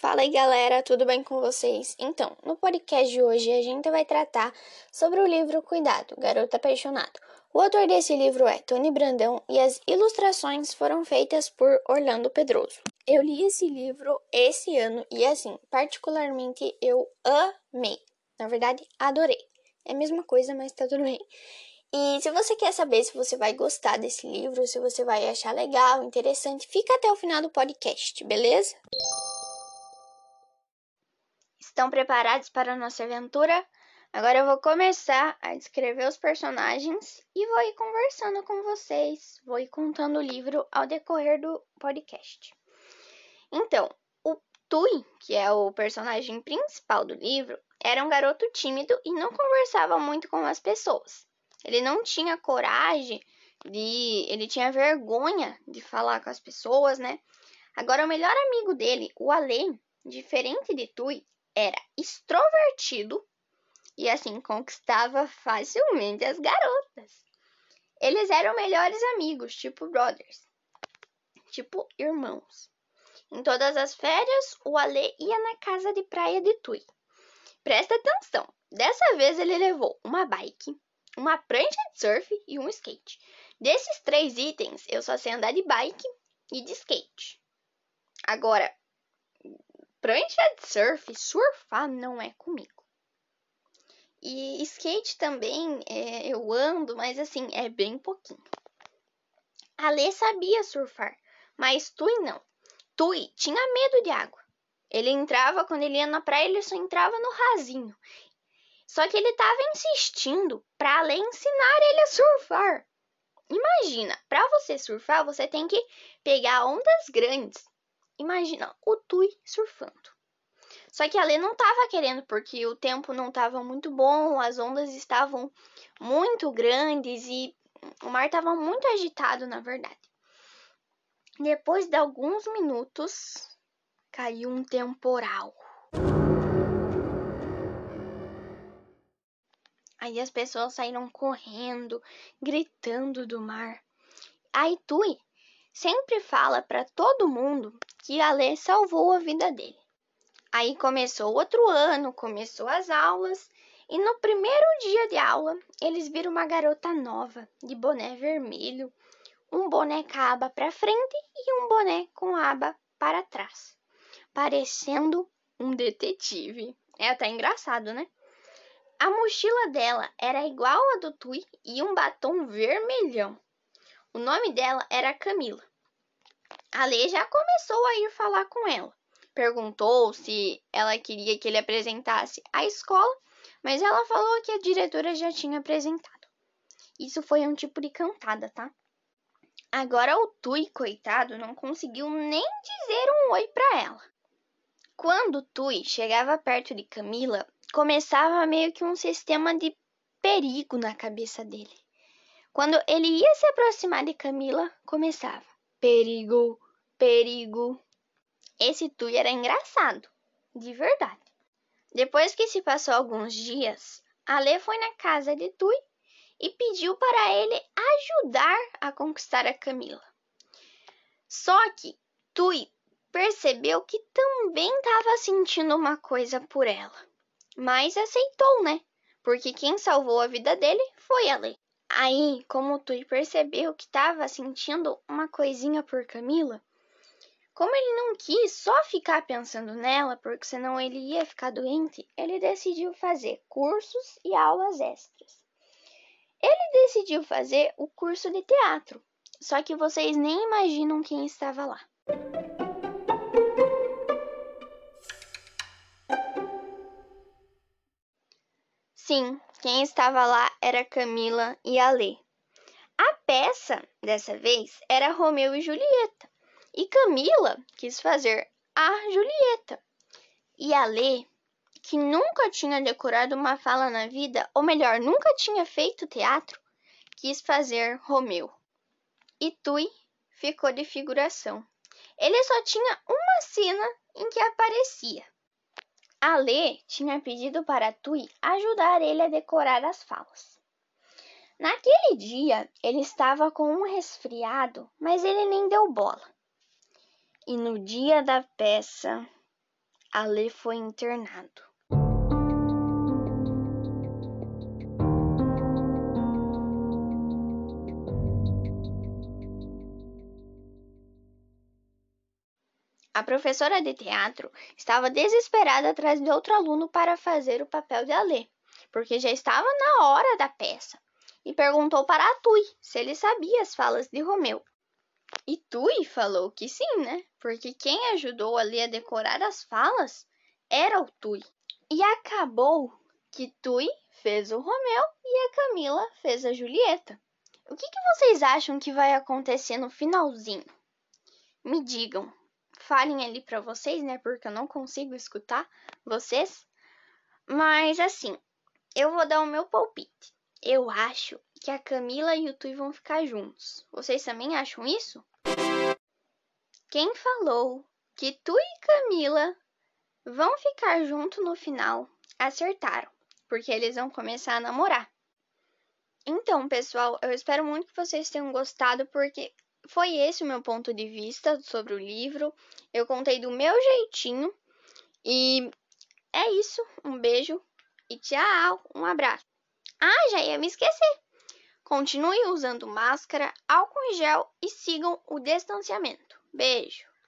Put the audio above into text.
Fala aí galera, tudo bem com vocês? Então, no podcast de hoje a gente vai tratar sobre o livro Cuidado, Garoto Apaixonado. O autor desse livro é Tony Brandão e as ilustrações foram feitas por Orlando Pedroso. Eu li esse livro esse ano e assim, particularmente eu amei. Na verdade, adorei. É a mesma coisa, mas tá tudo bem. E se você quer saber se você vai gostar desse livro, se você vai achar legal, interessante, fica até o final do podcast, beleza? Estão preparados para a nossa aventura? Agora eu vou começar a descrever os personagens e vou ir conversando com vocês, vou ir contando o livro ao decorrer do podcast. Então, o Tui, que é o personagem principal do livro, era um garoto tímido e não conversava muito com as pessoas. Ele não tinha coragem de. Ele tinha vergonha de falar com as pessoas, né? Agora, o melhor amigo dele, o Ale, diferente de Tui, era extrovertido e assim conquistava facilmente as garotas. Eles eram melhores amigos, tipo brothers, tipo irmãos. Em todas as férias, o Ale ia na casa de praia de Tui. Presta atenção, dessa vez ele levou uma bike, uma prancha de surf e um skate. Desses três itens, eu só sei andar de bike e de skate. Agora, prancha de surf, surfar não é comigo. E skate também é, eu ando, mas assim, é bem pouquinho. A Lê sabia surfar, mas Tui não. Tui tinha medo de água. Ele entrava, quando ele ia na praia, ele só entrava no rasinho. Só que ele estava insistindo para Lê ensinar ele a surfar. Imagina, para você surfar, você tem que pegar ondas grandes. Imagina o Tui surfando. Só que a Lê não estava querendo porque o tempo não estava muito bom, as ondas estavam muito grandes e o mar estava muito agitado, na verdade. Depois de alguns minutos, caiu um temporal. Aí as pessoas saíram correndo, gritando do mar. Aí Tui sempre fala para todo mundo que a Lê salvou a vida dele. Aí começou outro ano, começou as aulas, e no primeiro dia de aula, eles viram uma garota nova, de boné vermelho, um boné com aba para frente e um boné com aba para trás, parecendo um detetive. É até engraçado, né? A mochila dela era igual a do Tui e um batom vermelhão. O nome dela era Camila. A Lê já começou a ir falar com ela. Perguntou se ela queria que ele apresentasse a escola, mas ela falou que a diretora já tinha apresentado. Isso foi um tipo de cantada, tá? Agora o Tui, coitado, não conseguiu nem dizer um oi para ela. Quando Tui chegava perto de Camila, começava meio que um sistema de perigo na cabeça dele. Quando ele ia se aproximar de Camila, começava: perigo, perigo. Esse Tui era engraçado, de verdade. Depois que se passou alguns dias, Ale foi na casa de Tui e pediu para ele ajudar a conquistar a Camila. Só que Tui percebeu que também estava sentindo uma coisa por ela, mas aceitou, né? Porque quem salvou a vida dele foi a Lê. Aí, como Tui percebeu que estava sentindo uma coisinha por Camila, como ele não quis só ficar pensando nela, porque senão ele ia ficar doente, ele decidiu fazer cursos e aulas extras. Ele decidiu fazer o curso de teatro, só que vocês nem imaginam quem estava lá. Sim, quem estava lá era Camila e Alê. A peça, dessa vez, era Romeu e Julieta. E Camila quis fazer a Julieta. E a Lê, que nunca tinha decorado uma fala na vida, ou melhor, nunca tinha feito teatro, quis fazer Romeu. E Tui ficou de figuração. Ele só tinha uma cena em que aparecia. A Lê tinha pedido para Tui ajudar ele a decorar as falas. Naquele dia, ele estava com um resfriado, mas ele nem deu bola. E no dia da peça, Alê foi internado. A professora de teatro estava desesperada atrás de outro aluno para fazer o papel de Alê, porque já estava na hora da peça, e perguntou para Tui se ele sabia as falas de Romeu. E Tui falou que sim, né? Porque quem ajudou Alê a decorar as falas era o Tui. E acabou que Tui fez o Romeu e a Camila fez a Julieta. O que, que vocês acham que vai acontecer no finalzinho? Me digam falem ali para vocês, né? Porque eu não consigo escutar vocês. Mas assim, eu vou dar o meu palpite. Eu acho que a Camila e o Tui vão ficar juntos. Vocês também acham isso? Quem falou que Tui e Camila vão ficar juntos no final, acertaram, porque eles vão começar a namorar. Então, pessoal, eu espero muito que vocês tenham gostado, porque foi esse o meu ponto de vista sobre o livro. Eu contei do meu jeitinho. E é isso. Um beijo e tchau. Um abraço. Ah, já ia me esquecer. Continue usando máscara, álcool em gel e sigam o distanciamento. Beijo.